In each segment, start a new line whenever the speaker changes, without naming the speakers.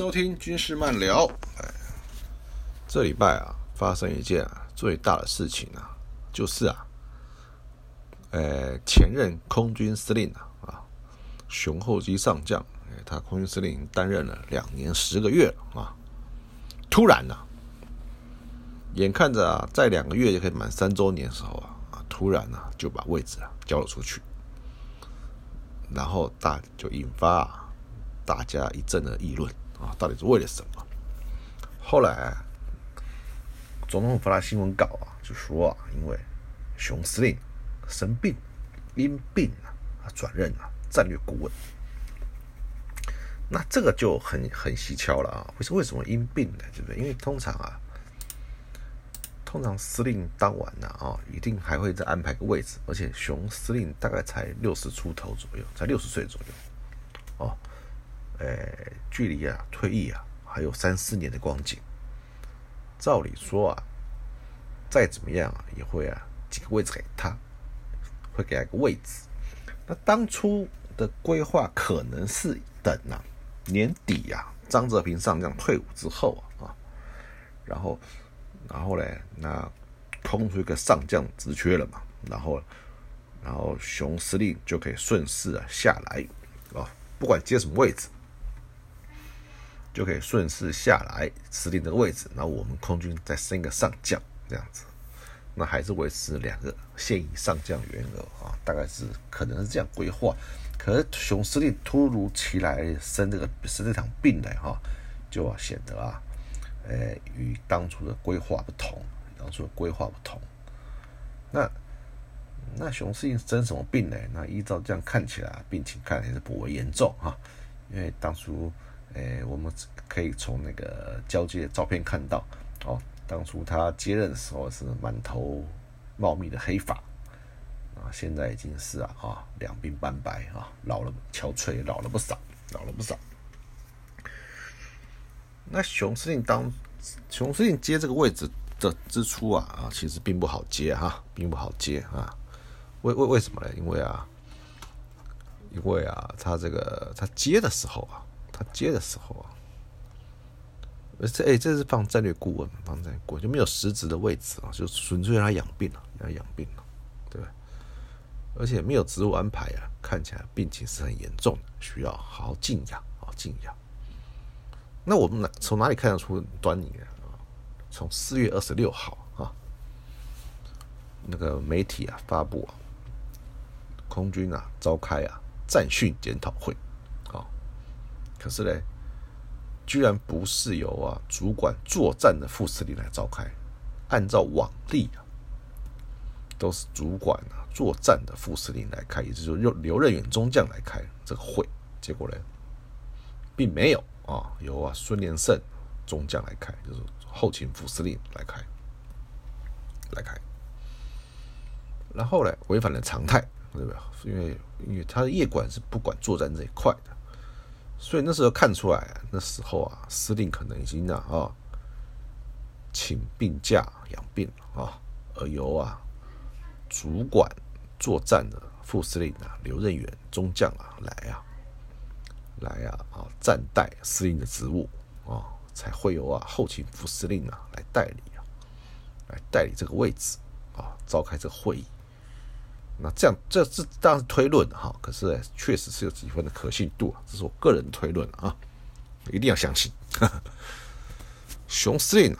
收听军事漫聊。这礼拜啊，发生一件啊最大的事情啊，就是啊，呃，前任空军司令啊啊，熊厚基上将，哎，他空军司令担任了两年十个月啊，突然呢、眼看着啊，在两个月就可以满三周年的时候啊啊，突然呢、就把位置啊交了出去，然后大就引发。大家一阵的议论啊，到底是为了什么？后来总统发了新闻稿啊，就说啊，因为熊司令生病，因病啊转任啊战略顾问。那这个就很很蹊跷了啊！为什为什么因病呢？对不对？因为通常啊，通常司令当晚呢啊，一定还会再安排个位置，而且熊司令大概才六十出头左右，才六十岁左右哦。呃，距离啊退役啊还有三四年的光景，照理说啊，再怎么样啊也会啊几个位置给他，会给他个位置。那当初的规划可能是等啊年底啊张泽平上将退伍之后啊，然后然后嘞那空出一个上将职缺了嘛，然后然后熊司令就可以顺势啊下来啊，不管接什么位置。就可以顺势下来司令这个位置，然后我们空军再升一个上将，这样子，那还是维持两个现役上将员额啊，大概是可能是这样规划。可是熊司令突如其来生这个生这场病来哈，就显得啊，呃，与当初的规划不同，当初的规划不同。那那熊司令生什么病呢？那依照这样看起来，病情看来是颇为严重哈，因为当初。诶，我们可以从那个交接照片看到，哦，当初他接任的时候是满头茂密的黑发，啊，现在已经是啊啊两鬓斑白啊，老了憔悴，老了不少，老了不少。那熊司令当熊司令接这个位置的之初啊啊，其实并不好接哈，并不好接啊。为为为什么呢？因为啊，因为啊，他这个他接的时候啊。他接的时候啊，这哎，这是放战略顾问，放战略顾问就没有实质的位置啊，就纯粹让他养病了，让他养病了，对吧？而且没有职务安排啊，看起来病情是很严重的，需要好好静养啊，静养。那我们哪从哪里看得出端倪呢？从四月二十六号啊，那个媒体啊发布啊，空军啊召开啊战训检讨会。可是呢，居然不是由啊主管作战的副司令来召开，按照往例啊，都是主管啊作战的副司令来开，也就是说刘刘任远中将来开这个会。结果呢，并没有啊由啊孙连胜中将来开，就是后勤副司令来开，来开。然后呢，违反了常态，对不对？因为因为他的业管是不管作战这一块的。所以那时候看出来，那时候啊，司令可能已经啊啊，请病假养病了啊，而由啊主管作战的副司令啊刘任远中将啊来啊来啊啊暂代司令的职务啊，才会有啊后勤副司令啊来代理啊，来代理这个位置啊，召开这个会议。那这样，这是当然是推论哈，可是确实是有几分的可信度啊，这是我个人推论啊，一定要相信。熊司令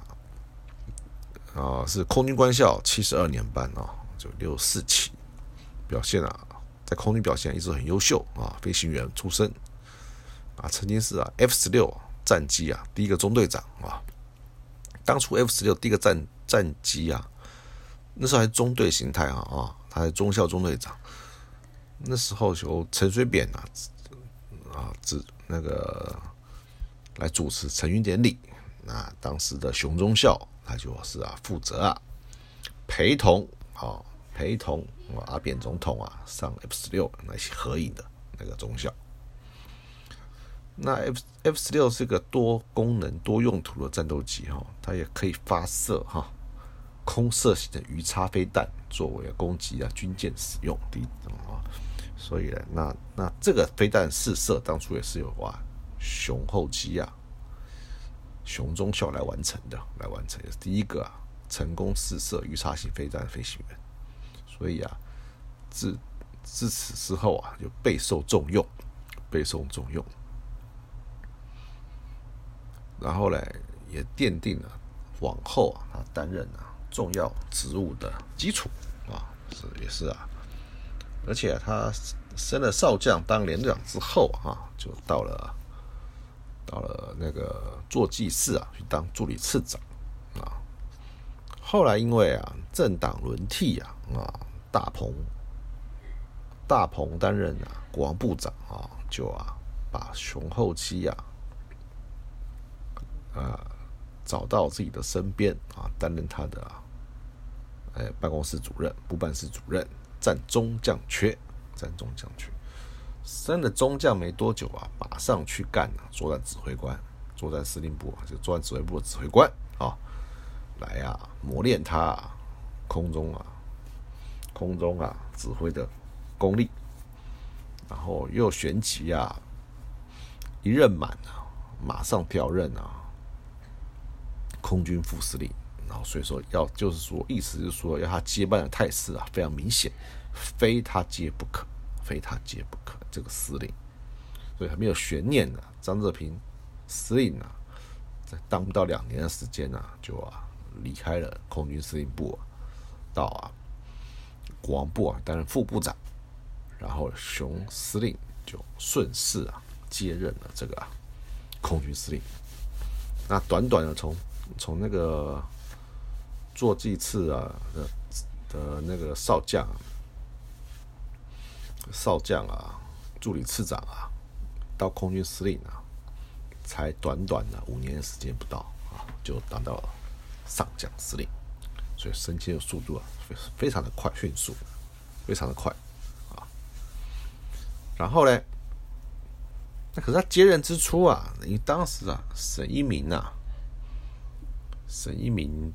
啊，啊是空军官校七十二年班啊，就六四期，表现啊，在空军表现一直很优秀啊，飞行员出身啊，曾经是啊 F 十六战机啊第一个中队长啊，当初 F 十六第一个战战机啊，那时候还是中队形态啊啊。他是中校中队长，那时候由陈水扁啊啊指那个来主持成军典礼，那当时的熊中校他就是啊负责啊陪同啊陪同啊阿扁总统啊上 F 十六那些合影的那个中校。那 F F 十六是个多功能多用途的战斗机哈，它也可以发射哈。空射型的鱼叉飞弹作为攻击啊军舰使用的啊，所以呢，那那这个飞弹试射当初也是有啊熊厚基啊、熊中校来完成的，来完成也是第一个啊成功试射鱼叉型飞弹的飞行员，所以啊，自自此之后啊，就备受重用，备受重用。然后呢，也奠定了往后啊，他担任啊重要职务的基础啊，是也是啊，而且他升了少将当连长之后啊，就到了到了那个坐骑室啊，去当助理次长啊。后来因为啊政党轮替啊啊，大鹏大鹏担任啊国王部长啊，就啊把熊厚基啊。啊，找到自己的身边啊，担任他的哎办公室主任、部办室主任，占中将缺，占中将缺。升了中将没多久啊，马上去干啊作战指挥官、作战司令部啊，就作战指挥部的指挥官啊，来呀磨练他空中啊空中啊指挥的功力，然后又旋即啊一任满啊，马上调任啊。空军副司令，然后所以说要就是说，意思就是说要他接班的态势啊，非常明显，非他接不可，非他接不可。这个司令，所以还没有悬念呢，张泽平司令啊，在当不到两年的时间啊，就啊离开了空军司令部，到啊国防部啊担任副部长，然后熊司令就顺势啊接任了这个啊空军司令。那短短的从从那个坐骑次啊的的那个少将，少将啊，助理次长啊，到空军司令啊，才短短的五年时间不到啊，就当到了上将司令，所以升迁的速度啊，非非常的快，迅速，非常的快啊。然后呢，那可是他接任之初啊，因为当时啊，沈一鸣啊。沈一鸣，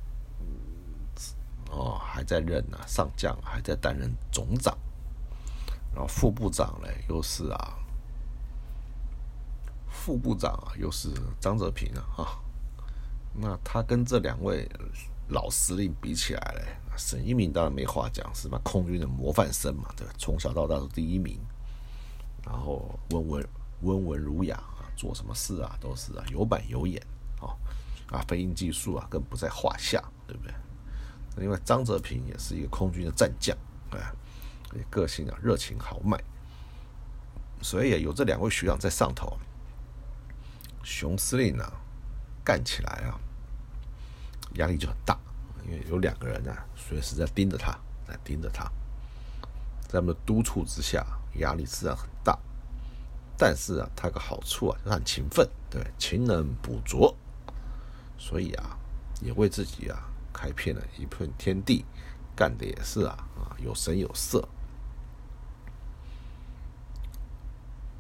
哦，还在任啊，上将还在担任总长，然后副部长呢，又是啊，副部长啊，又是张泽平啊，哈，那他跟这两位老司令比起来嘞，沈一鸣当然没话讲，是吧？空军的模范生嘛，对吧？从小到大都第一名，然后温文温文儒雅啊，做什么事啊都是啊有板有眼啊。飞行技术啊，更不在话下，对不对？另外，张泽平也是一个空军的战将，哎，个性啊，热情豪迈，所以有这两位学长在上头，熊司令呢，干起来啊，压力就很大，因为有两个人呢，随时在盯着他，在盯着他，在他们的督促之下，压力自然很大。但是啊，他有个好处啊，就很勤奋，对，勤能补拙。所以啊，也为自己啊开辟了一片天地，干的也是啊啊有声有色。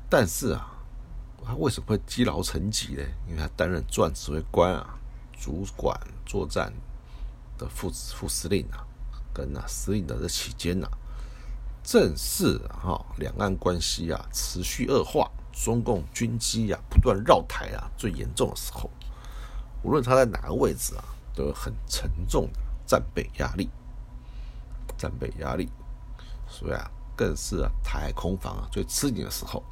但是啊，他为什么会积劳成疾呢？因为他担任作战指挥官啊，主管作战的副副司令啊，跟啊司令的这期间呢，正是哈两岸关系啊持续恶化，中共军机啊不断绕台啊最严重的时候。无论他在哪个位置啊，都有很沉重的战备压力，战备压力，所以啊，更是啊台空防啊最吃紧的时候。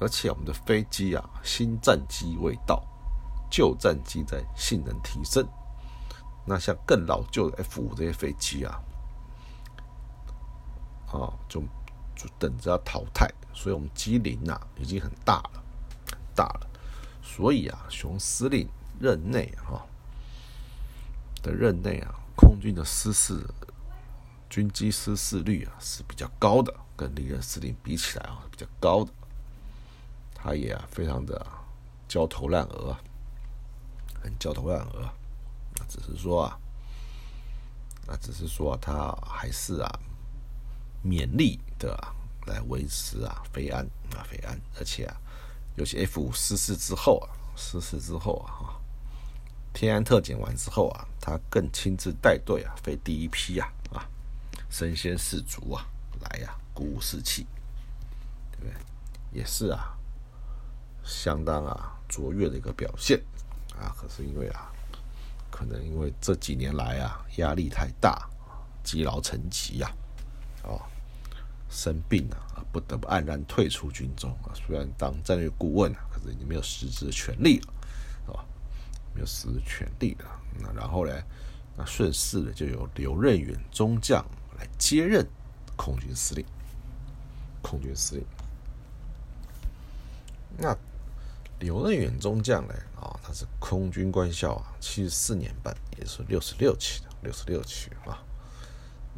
而且我们的飞机啊，新战机未到，旧战机在性能提升。那像更老旧的 F 五这些飞机啊，啊，就就等着要淘汰。所以我们机龄啊已经很大了，很大了。所以啊，熊司令。任内啊的任内啊，空军的失事军机失事率啊是比较高的，跟历任司令比起来啊比较高的。他也啊非常的焦头烂额，很焦头烂额。只是说啊，那只是说他还是啊勉力的来维持啊飞安啊飞安，而且啊，尤其 F 五失事之后啊失事之后啊哈。天安特检完之后啊，他更亲自带队啊，飞第一批啊啊，身先士卒啊，来呀，鼓舞士气，对不对？也是啊，相当啊卓越的一个表现啊。可是因为啊，可能因为这几年来啊压力太大，积劳成疾呀，哦，生病啊，不得不黯然退出军中啊。虽然当战略顾问啊，可是已经没有实质的权利了，没有实权利了。那然后呢，那顺势的就由刘任远中将来接任空军司令。空军司令。那刘任远中将呢？啊，他是空军官校啊，七十四年半，也是六十六期的，六十六期啊。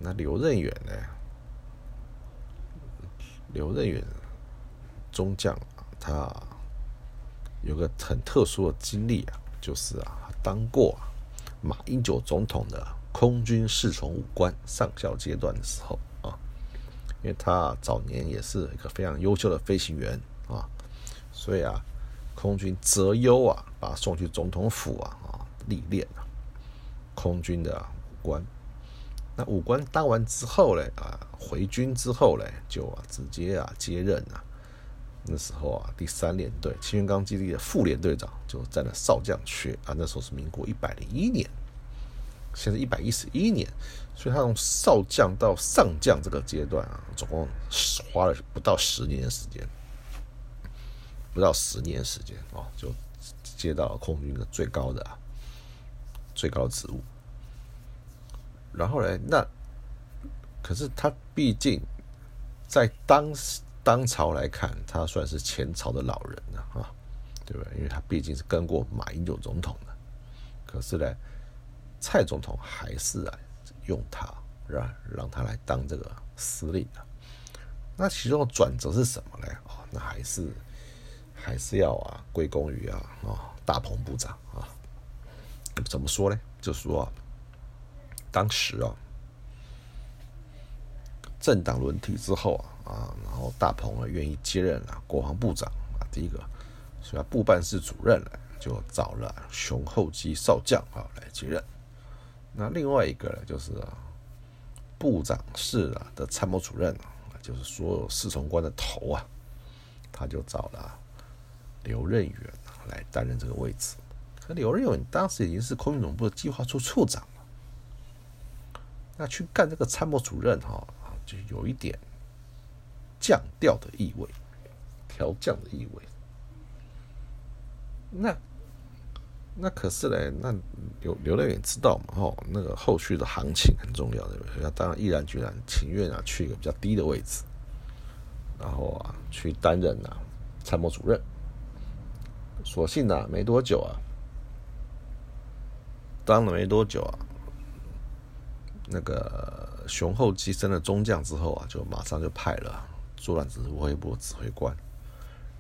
那刘任远呢？刘任远中将，他有个很特殊的经历啊，就是啊，当过马英九总统的空军侍从武官上校阶段的时候啊。因为他早年也是一个非常优秀的飞行员啊，所以啊，空军择优啊，把他送去总统府啊啊历练啊，空军的武官。那武官当完之后呢，啊，回军之后呢，就啊直接啊接任啊，那时候啊第三联队清源岗基地的副连队长，就占了少将缺啊。那时候是民国一百零一年。现在一百一十一年，所以他从少将到上将这个阶段啊，总共花了不到十年的时间，不到十年时间啊，就接到了空军的最高的最高的职务。然后呢，那可是他毕竟在当时当朝来看，他算是前朝的老人了啊，对不对？因为他毕竟是跟过马英九总统的，可是呢。蔡总统还是啊用他让让他来当这个司令啊，那其中的转折是什么呢？哦，那还是还是要啊归功于啊啊大鹏部长啊，怎么说呢？就说当时啊政党轮替之后啊啊，然后大鹏啊愿意接任啊国防部长啊，第一个所以部办室主任呢就找了熊厚基少将啊来接任。那另外一个呢，就是部长室啊的参谋主任啊，就是所有侍从官的头啊，他就找了刘任远来担任这个位置。可刘任远当时已经是空军总部的计划处处长了，那去干这个参谋主任哈，就有一点降调的意味，调降的意味。那。那可是嘞，那刘刘乐远知道嘛？哦，那个后续的行情很重要，对不对？他当然毅然决然、情愿啊，去一个比较低的位置，然后啊，去担任啊参谋主任。所幸呢，没多久啊，当了没多久啊，那个雄厚基升了中将之后啊，就马上就派了作战指挥部指挥官，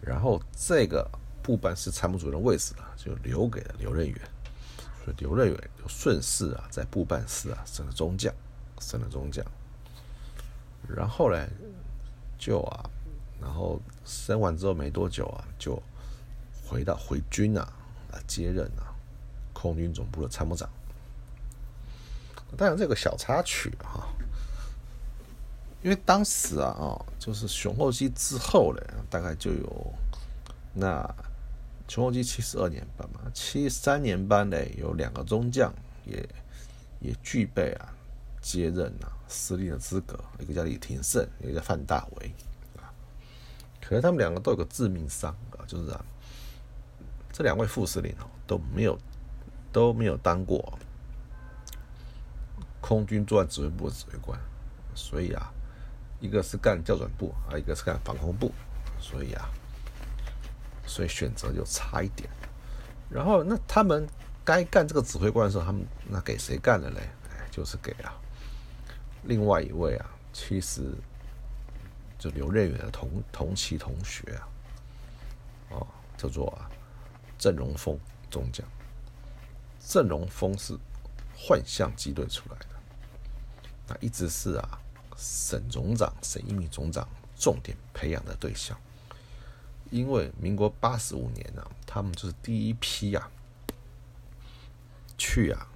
然后这个。部办室参谋主任位置呢，就留给了刘任远，所以刘任远就顺势啊，在部办室啊升了中将，升了中将。然后呢，就啊，然后升完之后没多久啊，就回到回军啊，啊接任啊空军总部的参谋长。当然这个小插曲啊，因为当时啊啊，就是雄厚基之后呢，大概就有那。雄厚基七十二年班嘛，七三年班呢有两个中将也也具备啊接任啊司令的资格，一个叫李廷胜，一个叫范大为啊。可是他们两个都有个致命伤啊，就是啊这两位副司令哦都没有都没有当过空军作战指挥部的指挥官，所以啊一个是干校转部啊，一个是干防空部，所以啊。所以选择就差一点，然后那他们该干这个指挥官的时候，他们那给谁干了嘞？哎，就是给啊另外一位啊，其实就刘任远的同同期同学啊，哦，叫做啊郑荣峰中将。郑荣峰是幻象机队出来的，那一直是啊沈总长沈一鸣总长重点培养的对象。因为民国八十五年呢，他们就是第一批啊，去啊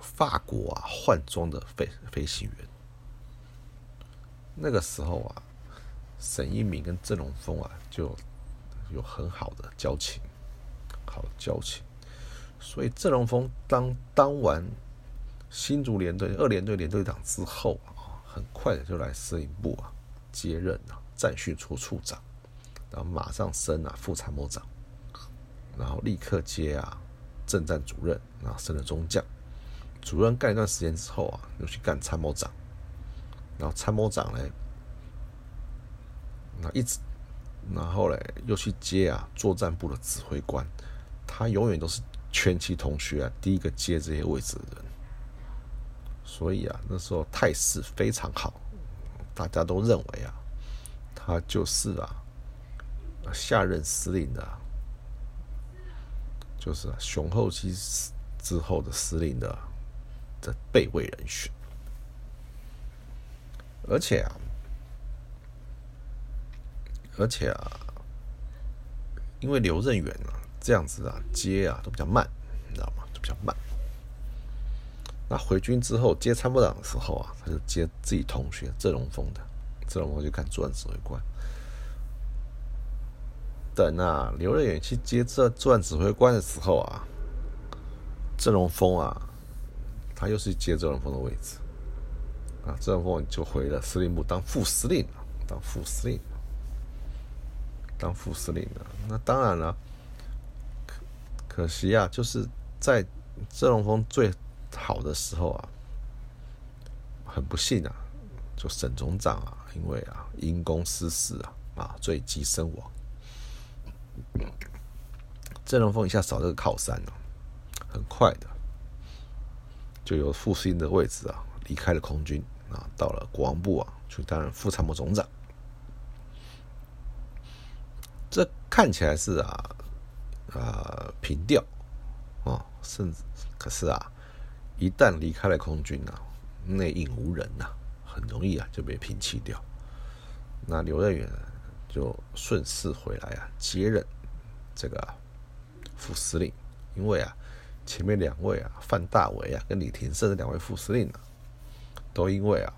法国啊换装的飞飞行员。那个时候啊，沈一鸣跟郑龙峰啊，就有很好的交情，好交情。所以郑荣峰当当完新竹联队二连队连队长之后啊，很快的就来司令部啊接任啊战训处处长，然后马上升啊副参谋长，然后立刻接啊政战主任，然后升了中将。主任干一段时间之后啊，又去干参谋长，然后参谋长呢，那一直，然后嘞又去接啊作战部的指挥官，他永远都是。全期同学啊，第一个接这些位置的人，所以啊，那时候态势非常好，大家都认为啊，他就是啊，下任司令的，就是雄厚期之后的司令的的备位人选，而且啊，而且啊，因为刘任远啊。这样子啊，接啊都比较慢，你知道吗？就比较慢。那回军之后接参谋长的时候啊，他就接自己同学郑荣峰的，郑荣峰就干主任指挥官。等啊，刘瑞远去接这作战指挥官的时候啊，郑荣峰啊，他又是接郑荣峰的位置啊，郑荣峰就回了司令部当副司令了，当副司令，当副司令了。那当然了。可可惜啊，就是在郑荣峰最好的时候啊，很不幸啊，就沈总长啊，因为啊因公失事啊，啊坠机身亡。郑荣峰一下少这个靠山了，很快的就由副司令的位置啊离开了空军啊，到了国防部啊去担任副参谋总长。这看起来是啊。啊，平调，啊，甚至可是啊，一旦离开了空军啊，内应无人呐，很容易啊就被平弃掉。那刘任远就顺势回来啊，接任这个副司令，因为啊，前面两位啊，范大为啊跟李廷胜这两位副司令啊，都因为啊，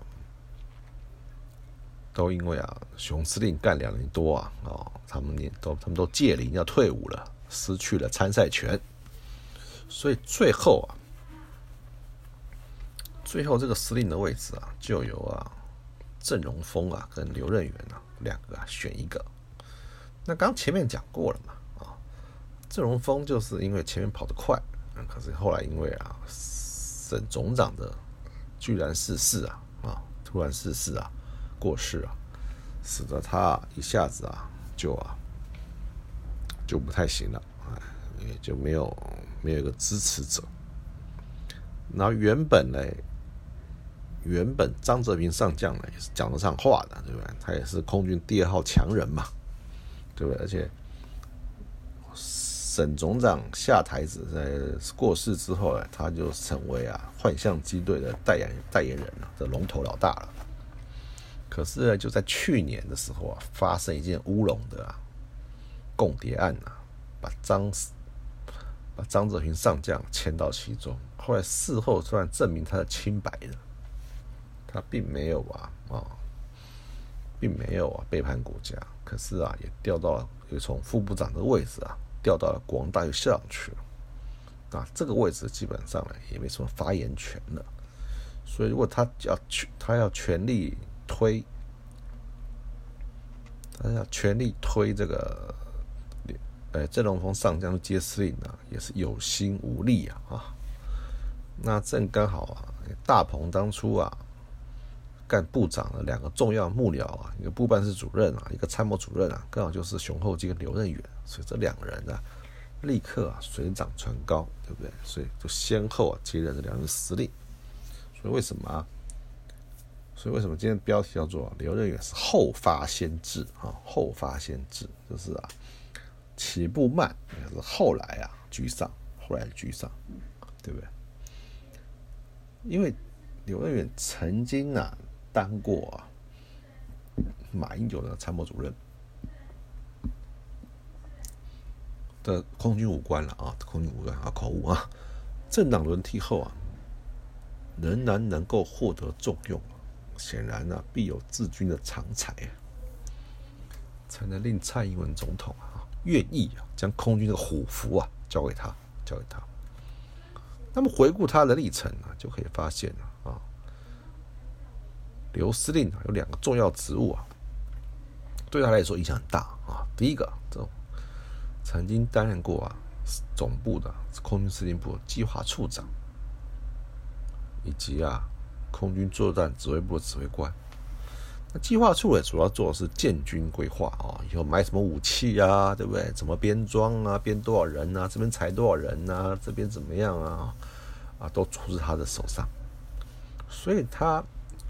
都因为啊，熊司令干两年多啊，哦，他们年都他们都届龄要退伍了。失去了参赛权，所以最后啊，最后这个司令的位置啊，就由啊郑荣峰啊跟刘任元啊两个啊选一个。那刚前面讲过了嘛，啊，郑荣峰就是因为前面跑得快，可是后来因为啊沈总长的居然逝世啊啊突然逝世啊过世啊，使得他一下子啊就啊。就不太行了，哎，也就没有没有一个支持者。那原本呢，原本张泽平上将呢也是讲得上话的，对不对？他也是空军第二号强人嘛，对不对？而且沈总长下台子在过世之后呢，他就成为啊幻象机队的代言代言人了，这龙头老大了。可是呢，就在去年的时候啊，发生一件乌龙的啊。共谍案啊，把张把张泽平上将牵到其中，后来事后突然证明他的清白的，他并没有啊啊，并没有啊背叛国家，可是啊也调到了，又从副部长的位置啊调到了国防大学校长去了，啊这个位置基本上呢也没什么发言权了，所以如果他要去，他要全力推，他要全力推这个。呃，郑龙峰上将接司令啊，也是有心无力啊啊！那正刚好啊，大鹏当初啊干部长的两个重要幕僚啊，一个部办室主任啊，一个参谋主任啊，刚好就是熊厚基跟刘任远，所以这两个人呢，立刻啊水涨船高，对不对？所以就先后啊接任这两任司令。所以为什么啊？所以为什么今天标题叫做刘任远是后发先至啊？后发先至就是啊。起步慢，是后来啊居上，后来居上，对不对？因为刘任远曾经啊当过马英九的参谋主任的空军武官了啊，空军武官啊口误啊，政党轮替后啊，仍然能够获得重用，显然呢必有治军的长才，才能令蔡英文总统啊。愿意啊将空军这个虎符啊交给他，交给他。那么回顾他的历程啊，就可以发现啊，刘司令啊有两个重要职务啊，对他来说影响很大啊。第一个，这种曾经担任过啊总部的空军司令部计划处长，以及啊空军作战指挥部的指挥官。那计划处也主要做的是建军规划啊，以后买什么武器啊，对不对？怎么编装啊？编多少人啊？这边裁多少人啊？这边怎么样啊？啊，都出自他的手上。所以他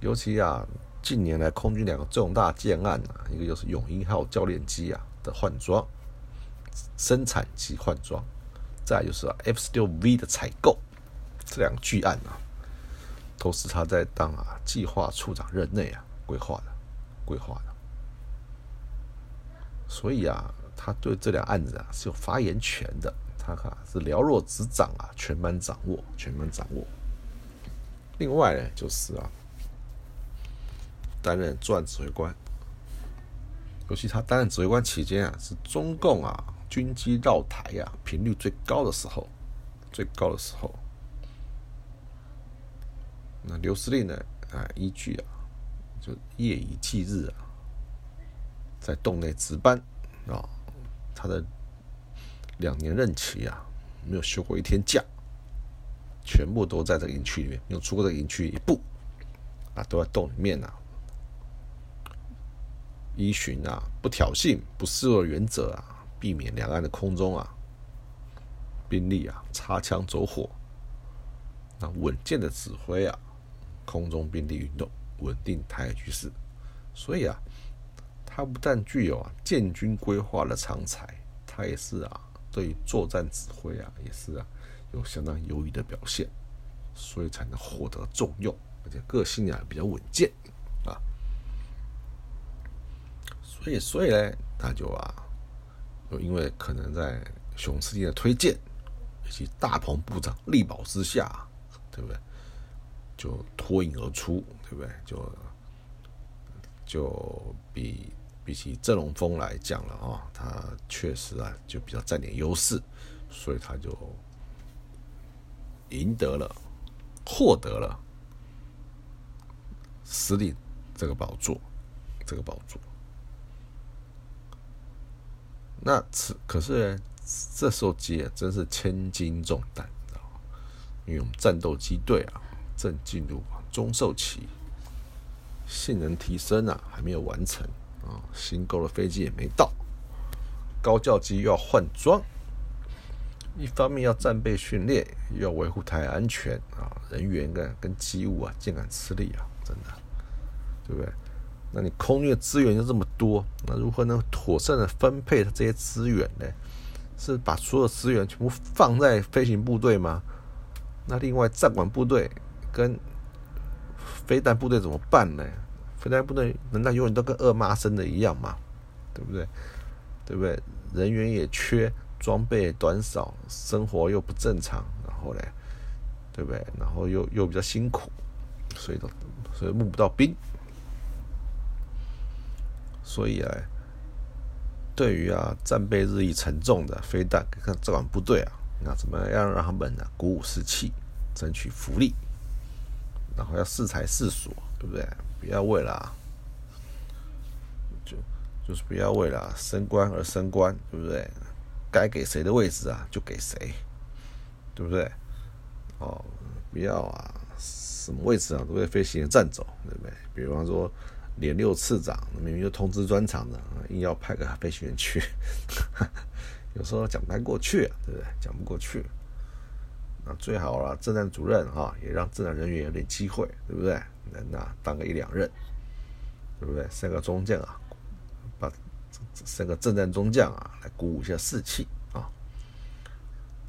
尤其啊，近年来空军两个重大建案啊，一个就是永鹰号教练机啊的换装、生产及换装，再就是 F 十六 V 的采购，这两个巨案啊，都是他在当啊计划处长任内啊。规划的，规划的，所以啊，他对这两案子啊是有发言权的。他看是了若指掌啊，全盘掌握，全盘掌握。另外呢，就是啊，担任作战指挥官，尤其他担任指挥官期间啊，是中共啊军机绕台呀频率最高的时候，最高的时候。那刘司令呢，啊，依据啊。就夜以继日啊，在洞内值班啊，他的两年任期啊，没有休过一天假，全部都在这个营区里面，没有出过这个营区一步啊，都在洞里面啊，依循啊不挑衅、不示弱原则啊，避免两岸的空中啊兵力啊擦枪走火，那稳健的指挥啊空中兵力运动。稳定台海局势，所以啊，他不但具有啊建军规划的长才，他也是啊对作战指挥啊也是啊有相当优异的表现，所以才能获得重用，而且个性啊比较稳健啊，所以所以呢，他就啊，又因为可能在熊司令的推荐以及大鹏部长力保之下，对不对？就脱颖而出，对不对？就就比比起郑龙峰来讲了啊，他确实啊就比较占点优势，所以他就赢得了、获得了司令这个宝座，这个宝座。那此可是这时候接真是千斤重担，知道？因为我们战斗机队啊。正进入中寿期，性能提升啊还没有完成啊，新购的飞机也没到，高教机又要换装，一方面要战备训练，又要维护台安全啊，人员跟跟机务啊，尽然吃力啊，真的，对不对？那你空军的资源就这么多，那如何能妥善的分配这些资源呢？是把所有资源全部放在飞行部队吗？那另外战管部队？跟飞弹部队怎么办呢？飞弹部队难道永远都跟二妈生的一样吗？对不对？对不对？人员也缺，装备短少，生活又不正常，然后呢，对不对？然后又又比较辛苦，所以都所以募不到兵。所以啊，对于啊战备日益沉重的飞弹看这管部队啊，那怎么样让他们呢鼓舞士气，争取福利？然后要适才适所，对不对？不要为了，就就是不要为了升官而升官，对不对？该给谁的位置啊，就给谁，对不对？哦，不要啊，什么位置啊都被飞行员占走，对不对？比方说连六次长，明明就通知专场的，硬要派个飞行员去，有时候讲不太过去，对不对？讲不过去。那最好了，政战主任哈，也让政战人员有点机会，对不对？那那当个一两任，对不对？升个中将啊，把升个政战中将啊，来鼓舞一下士气啊，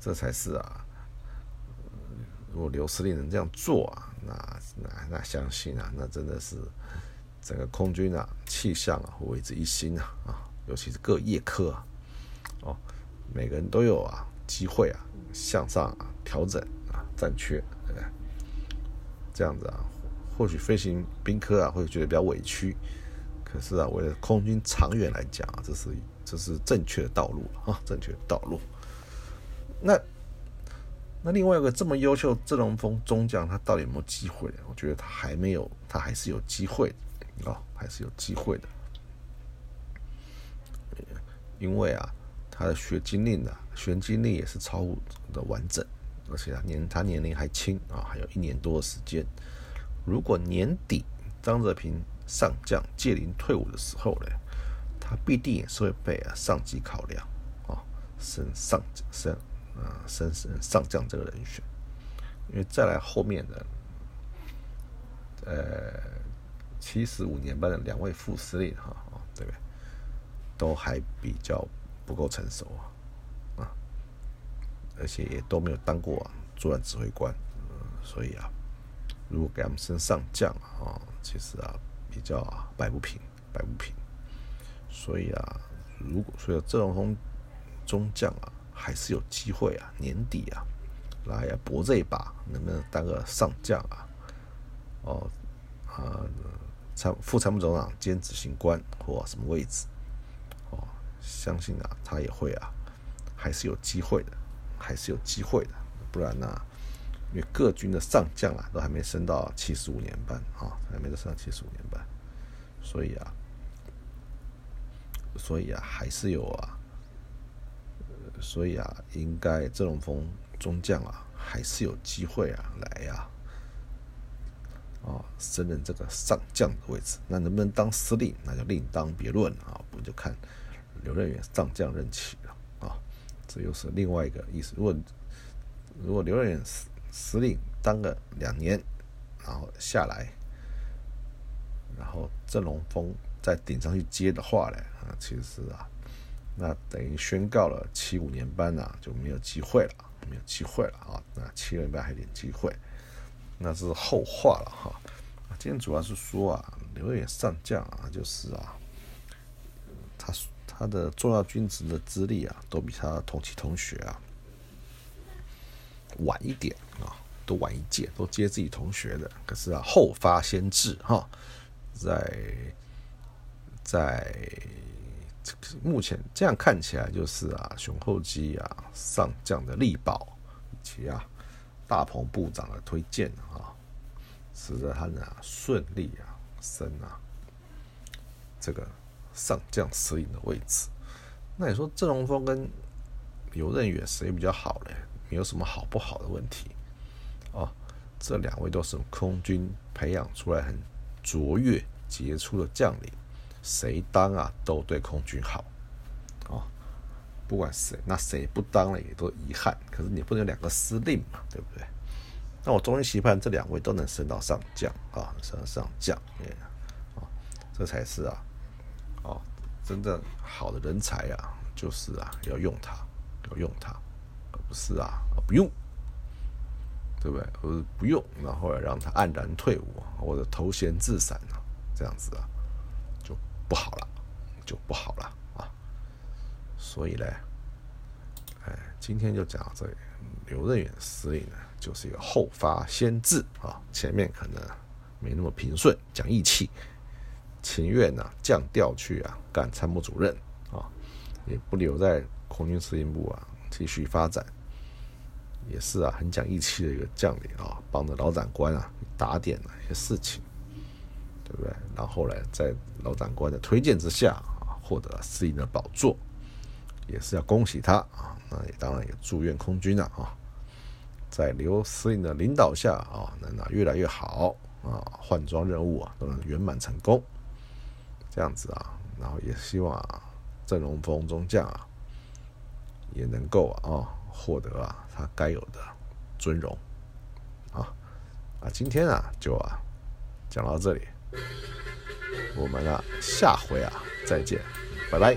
这才是啊。如果刘司令能这样做啊，那那那相信啊，那真的是整个空军啊气象啊为之一新啊啊，尤其是各业科啊，哦，每个人都有啊机会啊向上啊。调整啊，战缺，对不对？这样子啊，或许飞行兵科啊会觉得比较委屈，可是啊，为了空军长远来讲啊，这是这是正确的道路啊，正确的道路。那那另外一个这么优秀郑龙峰中将，他到底有没有机会？我觉得他还没有，他还是有机会的啊，还是有机会的。因为啊，他的学经历呢，学经历也是超乎的完整，而且他年他年龄还轻啊，还有一年多的时间。如果年底张泽平上将届龄退伍的时候呢，他必定也是会被啊上级考量啊升上升啊升升上将这个人选，因为再来后面的呃七十五年班的两位副司令哈啊对不对？都还比较不够成熟啊，啊，而且也都没有当过作战指挥官，所以啊，如果给他们升上将啊，其实啊比较啊摆不平，摆不平。所以啊，如果说郑荣峰中将啊，还是有机会啊，年底啊来啊搏这一把，能不能当个上将啊？哦啊，参副参谋总长兼执行官或什么位置？哦相信啊，他也会啊，还是有机会的，还是有机会的。不然呢，因为各军的上将啊，都还没升到七十五年班啊，还没升到七十五年班，所以啊，所以啊，还是有啊，所以啊，应该郑龙峰中将啊，还是有机会啊，来呀，啊，啊升任这个上将的位置。那能不能当司令，那就另当别论啊，我们就看。刘任远上将任期了啊，这又是另外一个意思。如果如果刘任远司司令当个两年，然后下来，然后郑龙峰再顶上去接的话呢，啊，其实啊，那等于宣告了七五年班呐就没有机会了，没有机会了啊。那七六年班还有点机会，那是后话了哈。今天主要是说啊，刘远上将啊，就是啊，他。他的重要军职的资历啊，都比他同期同学啊晚一点啊，都晚一届，都接自己同学的。可是啊，后发先至哈，在在目前这样看起来，就是啊，熊厚基啊上将的力保，以及啊大鹏部长的推荐啊，使得他呢顺利啊升啊这个。上将司令的位置，那你说郑荣峰跟刘任远谁比较好呢？没有什么好不好的问题哦。这两位都是空军培养出来很卓越杰出的将领，谁当啊都对空军好哦。不管谁，那谁不当了也都遗憾。可是你不能有两个司令嘛，对不对？那我衷心期盼这两位都能升到上将啊，升到上将，啊，这才是啊。哦，真正好的人才啊，就是啊，要用他，要用他，而不是啊，不用，对不对？或者不用，然后让他黯然退伍，或者投衔自散啊，这样子啊，就不好了，就不好了。所以呢，哎，今天就讲到这里。刘任远司令呢，就是一个后发先至啊，前面可能没那么平顺，讲义气。情愿呢降调去啊干参谋主任啊，也不留在空军司令部啊继续发展，也是啊很讲义气的一个将领啊，帮着老长官啊打点了一些事情，对不对？然后呢，在老长官的推荐之下啊，获得了司令的宝座，也是要恭喜他啊。那也当然也祝愿空军啊啊，在刘司令的领导下啊，能啊越来越好啊，换装任务啊都能圆满成功。这样子啊，然后也希望啊，郑荣峰中将啊，也能够啊获得啊他该有的尊荣啊啊，今天啊就啊讲到这里，我们啊下回啊再见，拜拜。